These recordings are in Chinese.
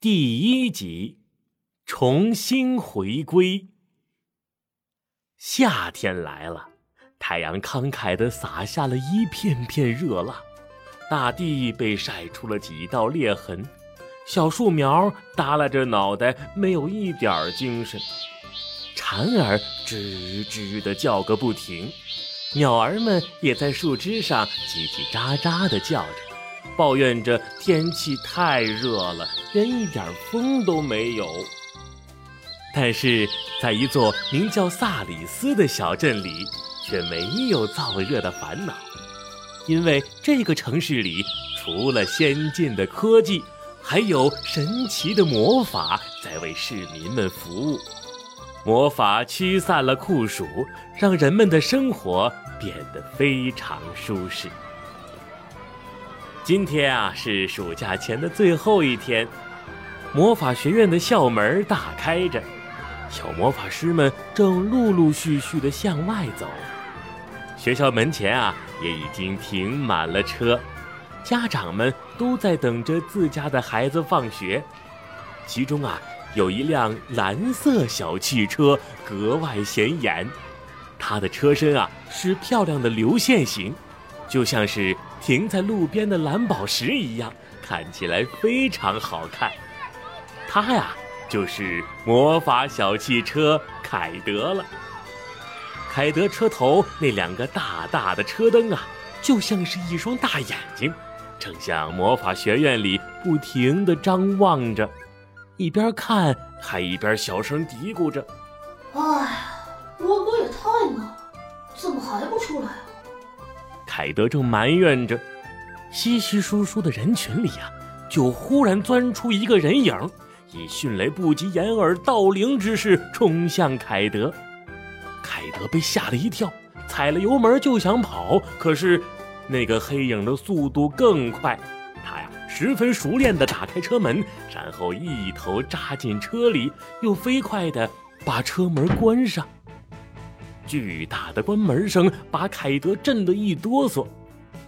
第一集，重新回归。夏天来了，太阳慷慨地洒下了一片片热浪，大地被晒出了几道裂痕，小树苗耷拉着脑袋，没有一点精神。蝉儿吱吱地叫个不停，鸟儿们也在树枝上叽叽喳喳地叫着。抱怨着天气太热了，连一点风都没有。但是在一座名叫萨里斯的小镇里，却没有燥热的烦恼，因为这个城市里除了先进的科技，还有神奇的魔法在为市民们服务。魔法驱散了酷暑，让人们的生活变得非常舒适。今天啊，是暑假前的最后一天，魔法学院的校门大开着，小魔法师们正陆陆续续的向外走。学校门前啊，也已经停满了车，家长们都在等着自家的孩子放学。其中啊，有一辆蓝色小汽车格外显眼，它的车身啊是漂亮的流线型，就像是。停在路边的蓝宝石一样，看起来非常好看。它呀，就是魔法小汽车凯德了。凯德车头那两个大大的车灯啊，就像是一双大眼睛，正向魔法学院里不停地张望着，一边看还一边小声嘀咕着：“哎呀，罗哥也太慢了，怎么还不出来啊？”凯德正埋怨着，稀稀疏疏的人群里呀，就忽然钻出一个人影，以迅雷不及掩耳盗铃之势冲向凯德。凯德被吓了一跳，踩了油门就想跑，可是那个黑影的速度更快，他呀十分熟练地打开车门，然后一头扎进车里，又飞快地把车门关上。巨大的关门声把凯德震得一哆嗦，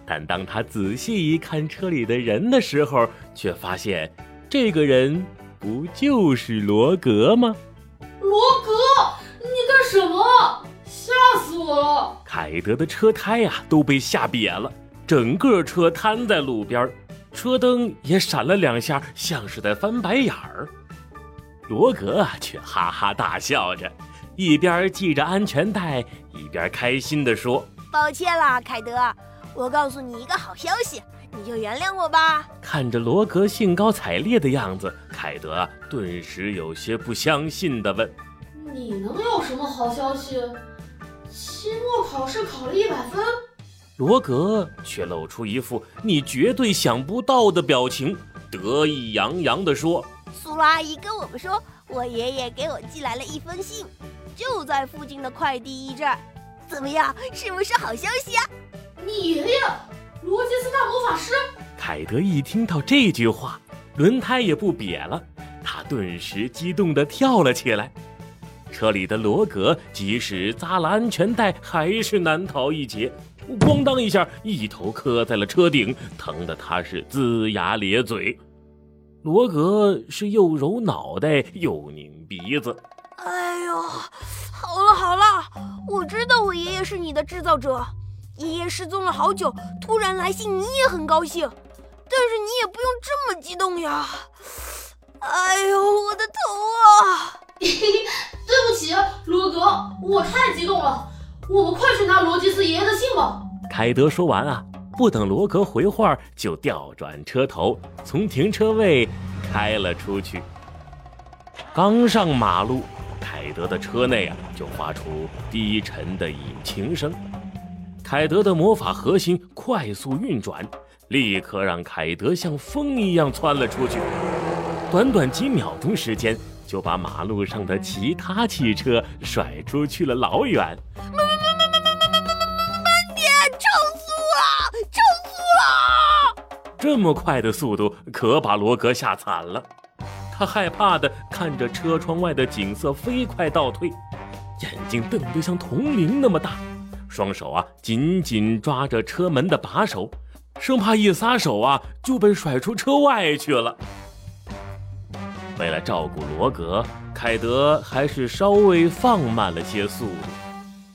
但当他仔细一看车里的人的时候，却发现这个人不就是罗格吗？罗格，你干什么？吓死我了！凯德的车胎呀都被吓瘪了，整个车瘫在路边，车灯也闪了两下，像是在翻白眼儿。罗格啊，却哈哈大笑着。一边系着安全带，一边开心地说：“抱歉啦，凯德，我告诉你一个好消息，你就原谅我吧。”看着罗格兴高采烈的样子，凯德顿时有些不相信地问：“你能有什么好消息？期末考试考了一百分？”罗格却露出一副你绝对想不到的表情，得意洋洋地说：“苏拉阿姨跟我们说，我爷爷给我寄来了一封信。”就在附近的快递驿站，怎么样？是不是好消息啊？你爷爷，罗杰斯大魔法师。凯德一听到这句话，轮胎也不瘪了，他顿时激动地跳了起来。车里的罗格即使扎了安全带，还是难逃一劫，咣当一下，一头磕在了车顶，疼得他是龇牙咧嘴。罗格是又揉脑袋又拧鼻子。哎呦，好了好了，我知道我爷爷是你的制造者。爷爷失踪了好久，突然来信，你也很高兴，但是你也不用这么激动呀。哎呦，我的头啊！对不起，罗格，我太激动了。我们快去拿罗吉斯爷爷的信吧。凯德说完啊，不等罗格回话，就调转车头，从停车位开了出去。刚上马路。凯德的车内啊，就发出低沉的引擎声。凯德的魔法核心快速运转，立刻让凯德像风一样窜了出去。短短几秒钟时间，就把马路上的其他汽车甩出去了老远。慢慢慢慢慢慢慢慢慢慢点，超速了，超速了！这么快的速度，可把罗格吓惨了。他害怕地看着车窗外的景色飞快倒退，眼睛瞪得像铜铃那么大，双手啊紧紧抓着车门的把手，生怕一撒手啊就被甩出车外去了。为了照顾罗格，凯德还是稍微放慢了些速度。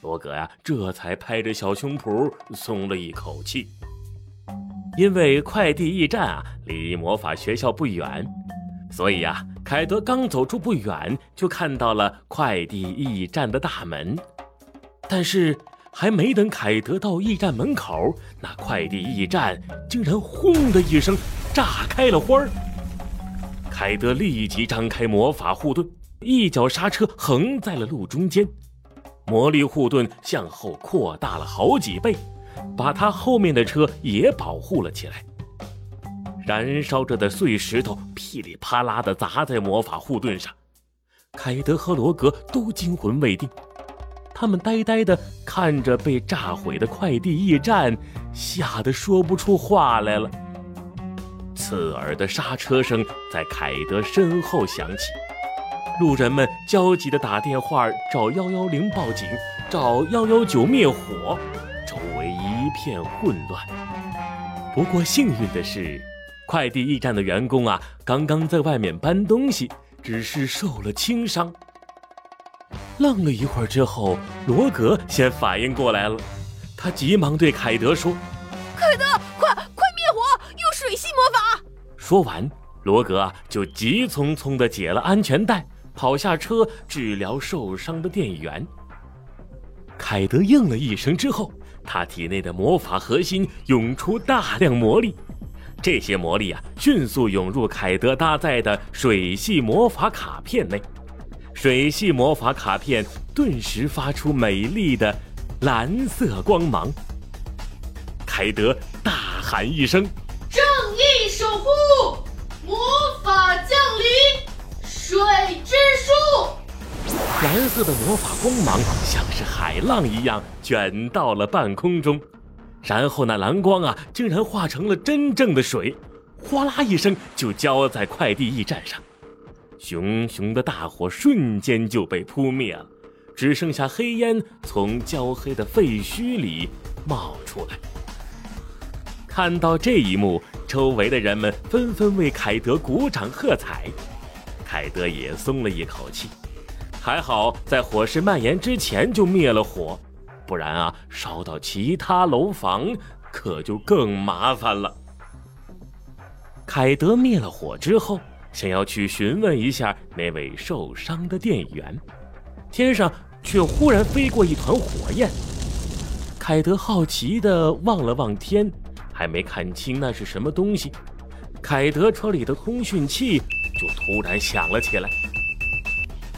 罗格呀，这才拍着小胸脯松了一口气。因为快递驿站啊离魔法学校不远，所以呀，凯德刚走出不远，就看到了快递驿站的大门。但是还没等凯德到驿站门口，那快递驿站竟然轰的一声炸开了花儿。凯德立即张开魔法护盾，一脚刹车横在了路中间，魔力护盾向后扩大了好几倍。把他后面的车也保护了起来。燃烧着的碎石头噼里啪啦地砸在魔法护盾上，凯德和罗格都惊魂未定，他们呆呆地看着被炸毁的快递驿站，吓得说不出话来了。刺耳的刹车声在凯德身后响起，路人们焦急地打电话找幺幺零报警，找幺幺九灭火。周围一片混乱。不过幸运的是，快递驿站的员工啊，刚刚在外面搬东西，只是受了轻伤。愣了一会儿之后，罗格先反应过来了，他急忙对凯德说：“凯德，快快灭火，用水系魔法！”说完，罗格啊就急匆匆地解了安全带，跑下车治疗受伤的店员。凯德应了一声之后。他体内的魔法核心涌出大量魔力，这些魔力啊，迅速涌入凯德搭载的水系魔法卡片内，水系魔法卡片顿时发出美丽的蓝色光芒。凯德大喊一声：“正义守护，魔法降临，水之术。”蓝色的魔法光芒像是海浪一样卷到了半空中，然后那蓝光啊，竟然化成了真正的水，哗啦一声就浇在快递驿站上，熊熊的大火瞬间就被扑灭了，只剩下黑烟从焦黑的废墟里冒出来。看到这一幕，周围的人们纷纷为凯德鼓掌喝彩，凯德也松了一口气。还好，在火势蔓延之前就灭了火，不然啊，烧到其他楼房可就更麻烦了。凯德灭了火之后，想要去询问一下那位受伤的店员，天上却忽然飞过一团火焰。凯德好奇地望了望天，还没看清那是什么东西，凯德车里的通讯器就突然响了起来。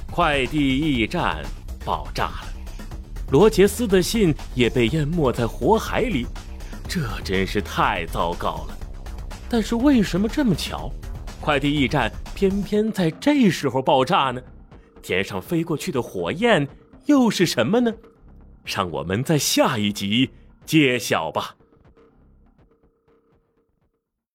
快递驿站爆炸了，罗杰斯的信也被淹没在火海里，这真是太糟糕了。但是为什么这么巧，快递驿站偏偏在这时候爆炸呢？天上飞过去的火焰又是什么呢？让我们在下一集揭晓吧。